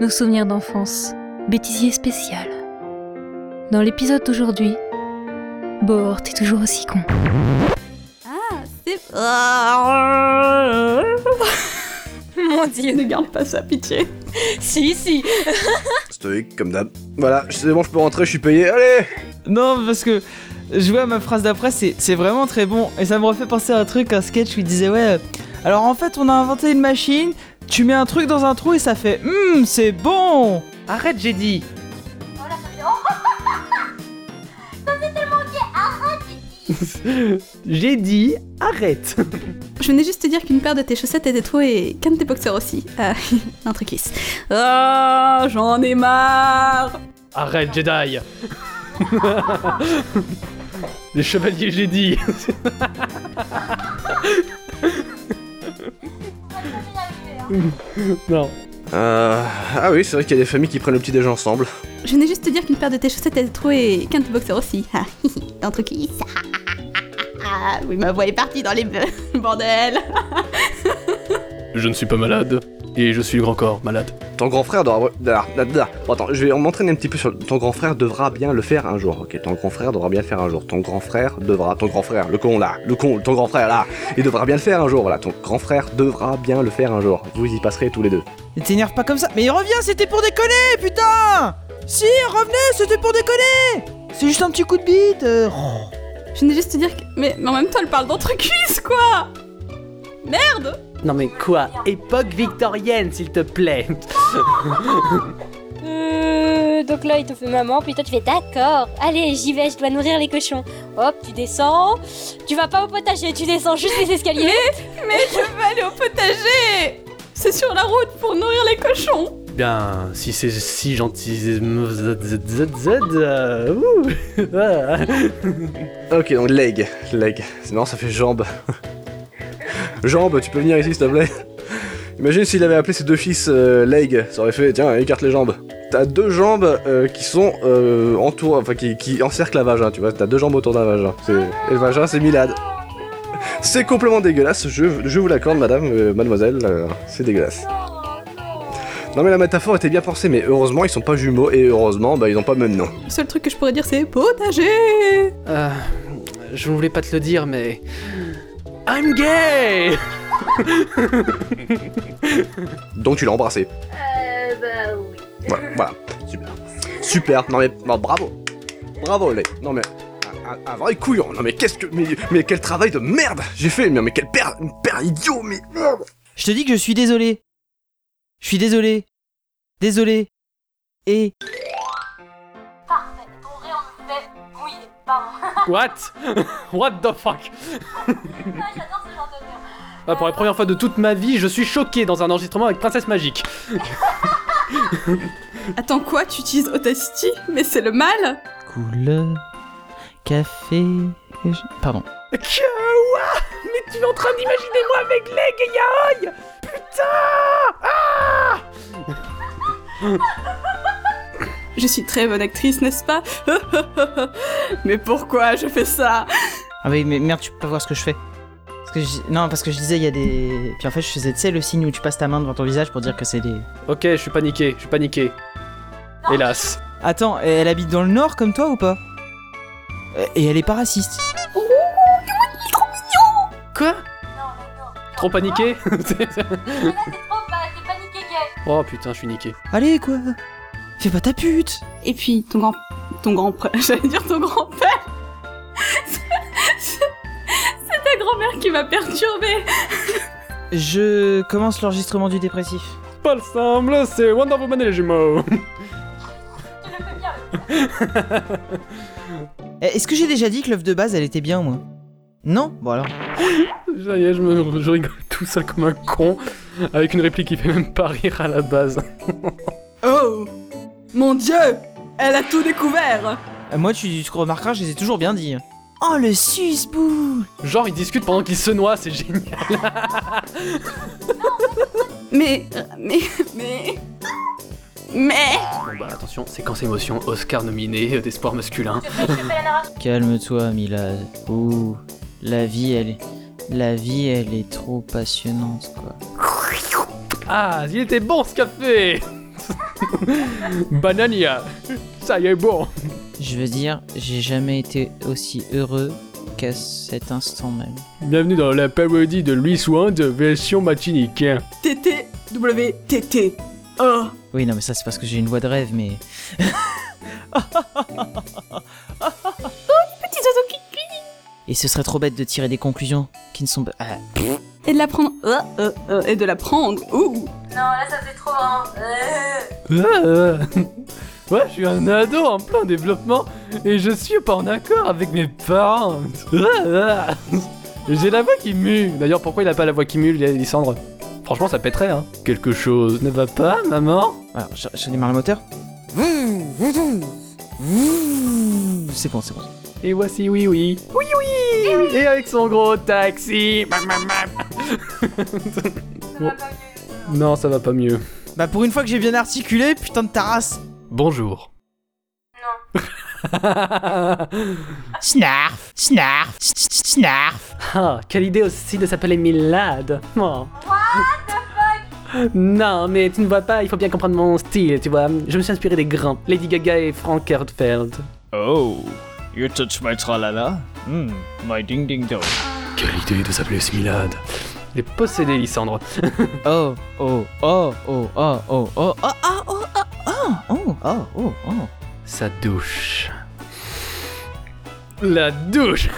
nos souvenirs d'enfance, bêtisier spécial. Dans l'épisode d'aujourd'hui, Bord, t'es toujours aussi con. Ah, c'est... Mon dieu. Ne garde pas ça, pitié. Si, si. Stoïque, comme d'hab. Voilà, c'est bon, je peux rentrer, je suis payé. Allez Non, parce que je vois ma phrase d'après, c'est c'est vraiment très bon. Et ça me refait penser à un truc, un sketch où il disait Ouais, euh, alors en fait, on a inventé une machine, tu mets un truc dans un trou et ça fait Hum, c'est bon. Arrête, j'ai dit. J'ai dit. Arrête. Je venais juste te dire qu'une paire de tes chaussettes était trop et qu'un de tes boxeurs aussi. Ah, un truc. Ah, j'en ai marre. Arrête, Jedi. Les chevaliers Jedi Non. Euh, ah oui, c'est vrai qu'il y a des familles qui prennent le petit déjeuner ensemble. Je venais juste te dire qu'une paire de tes chaussettes était trop et qu'un de tes boxeurs aussi. Ah, un truc. Ah, oui, ma voix est partie dans les... Bordel Je ne suis pas malade. Et je suis le grand corps malade. Ton grand frère devra... Bon, attends, je vais m'entraîner un petit peu sur... Ton grand frère devra bien le faire un jour, ok? Ton grand frère devra bien le faire un jour. Ton grand frère devra... Ton grand frère, le con là, le con, ton grand frère là, il devra bien le faire un jour, voilà. Ton grand frère devra bien le faire un jour. Vous y passerez tous les deux. Ne t'énerve pas comme ça Mais reviens, c'était pour déconner, putain Si, revenez, c'était pour déconner C'est juste un petit coup de bite euh. Je venais juste te dire que... Mais, mais en même temps, elle parle d'entre cuisses, quoi Merde Non mais quoi? Époque victorienne, s'il te plaît Euh, donc là, il te fait maman, puis toi, tu fais d'accord. Allez, j'y vais, je dois nourrir les cochons. Hop, tu descends. Tu vas pas au potager, tu descends juste les escaliers. Mais je veux aller au potager C'est sur la route pour nourrir les cochons Bien, si c'est si gentil... Z, z, z, z, euh, ouh. Ah. Ok, donc leg, leg. Non, ça fait jambe. Jambe, tu peux venir ici, s'il te plaît Imagine s'il avait appelé ses deux fils euh, leg, ça aurait fait, tiens, écarte les jambes. T'as deux jambes euh, qui sont euh, entour, enfin qui, qui encerclent la vagin, tu vois, t'as deux jambes autour d'un vagin. C'est- Et le vagin, c'est Milad. C'est complètement dégueulasse, je, je vous l'accorde, madame, euh, mademoiselle, euh, c'est dégueulasse. Non mais la métaphore était bien pensée, mais heureusement ils sont pas jumeaux, et heureusement, bah ils ont pas le même nom. Le seul truc que je pourrais dire, c'est potager Euh, je voulais pas te le dire, mais... I'm gay Donc tu l'as embrassé. Euh, bah oui. Voilà, voilà, super. Super, non mais non, bravo. Bravo les. Non mais un, un- un vrai couillon. Non mais qu'est-ce que mais, mais quel travail de merde j'ai fait. Mais, mais quel père une père idiot mais merde. Je te dis que je suis désolé. Je suis désolé. Désolé. Et... Pardon. What? What the fuck? J'adore ce genre de rire. Ah, Pour la première fois de toute ma vie, je suis choqué dans un enregistrement avec Princesse Magique. Attends quoi, tu utilises Audacity? Mais c'est le mal Couleur... Café... Pardon. Que Mais tu es en train d'imaginer moi avec Leg et Yaoi Putain Ah Je suis très bonne actrice, n'est-ce pas Mais pourquoi je fais ça Ah oui, mais merde, tu peux pas voir ce que je fais. Parce que je- Non, parce que je disais, il y a des... Puis en fait, je faisais, tu sais, le signe où tu passes ta main devant ton visage pour dire que c'est des... Ok, je suis paniqué, je suis paniqué. Hélas. Attends, elle habite dans le nord comme toi ou pas Euh, Et elle est pas raciste. Quoi Non, mais non. Trop paniqué trop, bah. Oh putain, je suis niqué. Allez, quoi Fais pas ta pute Et puis, ton grand... Ton grand... J'allais dire ton grand-père C'est c'est ta grand-mère qui m'a perturbée Je commence l'enregistrement du dépressif. Pas le semble, c'est Wonder Woman et les jumeaux. Tu le fais bien. Eh, Est-ce que j'ai déjà dit que l'œuf de base, elle était bien moins Non? Bon alors. Ça y est, je, me, je rigole tout seul comme un con, avec une réplique qui fait même pas rire à la base. Oh Mon dieu Elle a tout découvert Euh, moi, tu, tu remarqueras, je les ai toujours bien dit. Oh, le susboule Genre, ils discutent pendant qu'ils se noient, c'est génial. Mais... Mais... Mais... Mais... Bon bah attention, séquence émotion, Oscar nominé, euh, d'espoir masculin. Calme-toi, Milad. Ouh, la vie, elle est... La vie, elle est trop passionnante, quoi. Ah, il était bon ce café Banania. Ça y est, bon. Je veux dire, j'ai jamais été aussi heureux qu'à cet instant même. Bienvenue dans la parodie de Louis Wand version matinique. TT, W, TT. Oh. Oui, non, mais ça c'est parce que j'ai une voix de rêve, mais. Petit oiseau qui Et ce serait trop bête de tirer des conclusions qui ne sont pas. Ah, Et de la prendre. Euh, euh, euh, et de la prendre. Ouh. Non, là ça fait trop hein. Ah, Ouais, je suis un ado en plein développement et je suis pas en accord avec mes parents. Ah, ah. J'ai la voix qui mue. D'ailleurs, pourquoi il a pas la voix qui mue, Lysandre? Franchement, ça pèterait, hein. Quelque chose ne va pas, maman? Alors, je, je démarre le moteur? C'est bon, c'est bon. Et voici oui oui. Oui oui Et avec son gros taxi. Bon. Non, ça va pas mieux. Bah, pour une fois que j'ai bien articulé, putain de ta race. Bonjour. Snarf, snarf, snarf. Ah, quelle idée aussi de s'appeler Milad. Oh. Non, mais tu ne vois pas, il faut bien comprendre mon style, tu vois. Je me suis inspiré des grands, Lady Gaga et Frank Herzfeld. Oh, you touch my tralala? Hmm, my ding ding dong. Quelle idée de s'appeler Milad. Les possédés, Lysandre. Oh, oh, oh, oh, oh, oh, oh, oh, oh, oh, oh, oh, oh, oh, oh. Sa douche. La douche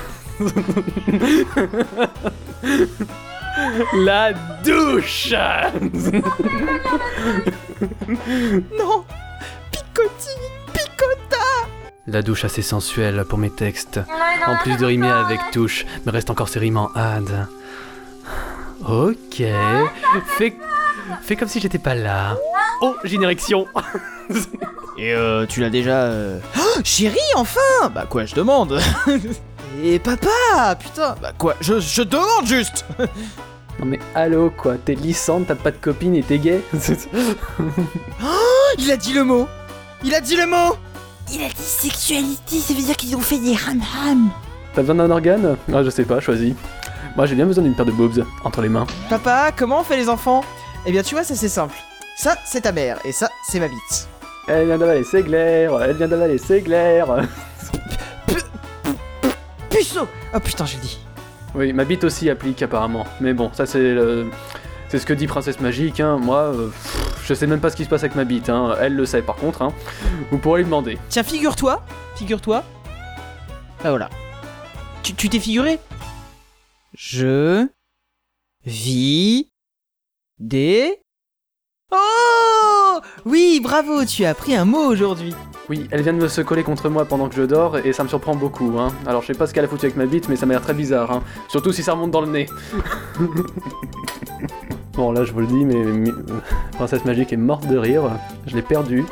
La douche Non Picotti La douche assez sensuelle pour mes textes. En plus de rimer avec touche, me reste encore ces rimes en had. Ok. Fais, fais comme si j'étais pas là. Oh, j'ai une érection. Et euh, tu l'as déjà. Euh... Oh, Chérie, enfin Bah quoi, je demande Et papa Putain Bah quoi, je, je demande juste Non mais allô quoi, t'es lissante, t'as pas de copine et t'es gay? Il a dit le mot Il a dit le mot Il a dit sexualité, ça veut dire qu'ils ont fait des ram-ram. T'as besoin d'un organe? Ah je sais pas, choisis. Moi j'ai bien besoin d'une paire de boobs entre les mains. Papa, comment on fait les enfants? Eh bien tu vois, ça c'est simple. Ça, c'est ta mère, et ça, c'est ma bite. Elle vient d'avaler ses glaires, elle vient d'avaler ses glaires. Puceau Oh putain, j'ai dit. Oui, ma bite aussi applique apparemment. Mais bon, ça c'est le... C'est ce que dit Princesse Magique, hein. Moi, euh, pff, je sais même pas ce qui se passe avec ma bite, hein. Elle le sait par contre, hein. Vous pourrez lui demander. Tiens, figure-toi, figure-toi. Bah voilà. Tu t'es figuré Je vis des... Oh Oui, bravo, tu as appris un mot aujourd'hui. Oui, elle vient de me se coller contre moi pendant que je dors et ça me surprend beaucoup, hein. Alors je sais pas ce qu'elle a foutu avec ma bite, mais ça m'a l'air très bizarre, hein. Surtout si ça remonte dans le nez. bon, là je vous le dis, mais, mais- euh, Princesse Magique est morte de rire. Je l'ai perdue.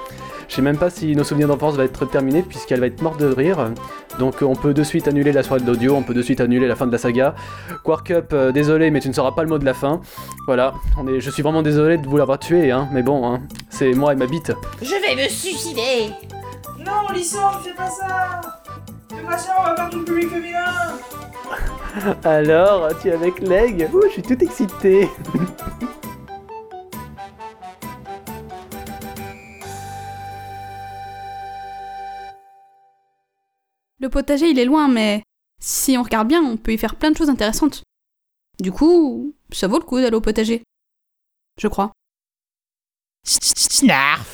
Je sais même pas si nos souvenirs d'enfance vont être terminés puisqu'elle va être morte de rire. Donc on peut de suite annuler la soirée de l'audio, on peut de suite annuler la fin de la saga. Quark Up, euh, désolé, mais tu ne sauras pas le mot de la fin. Voilà, on est, je suis vraiment désolé de vous l'avoir tué, hein. Mais bon, hein, c'est moi et ma bite. Je vais me suicider. Non, Lisson, fais pas ça Fais pas ça, on va perdre tout le public féminin Alors, tu es avec Leg Ouh, je suis tout excité. Le potager, il est loin, mais si on regarde bien, on peut y faire plein de choses intéressantes. Du coup, ça vaut le coup d'aller au potager. Je crois. Snarf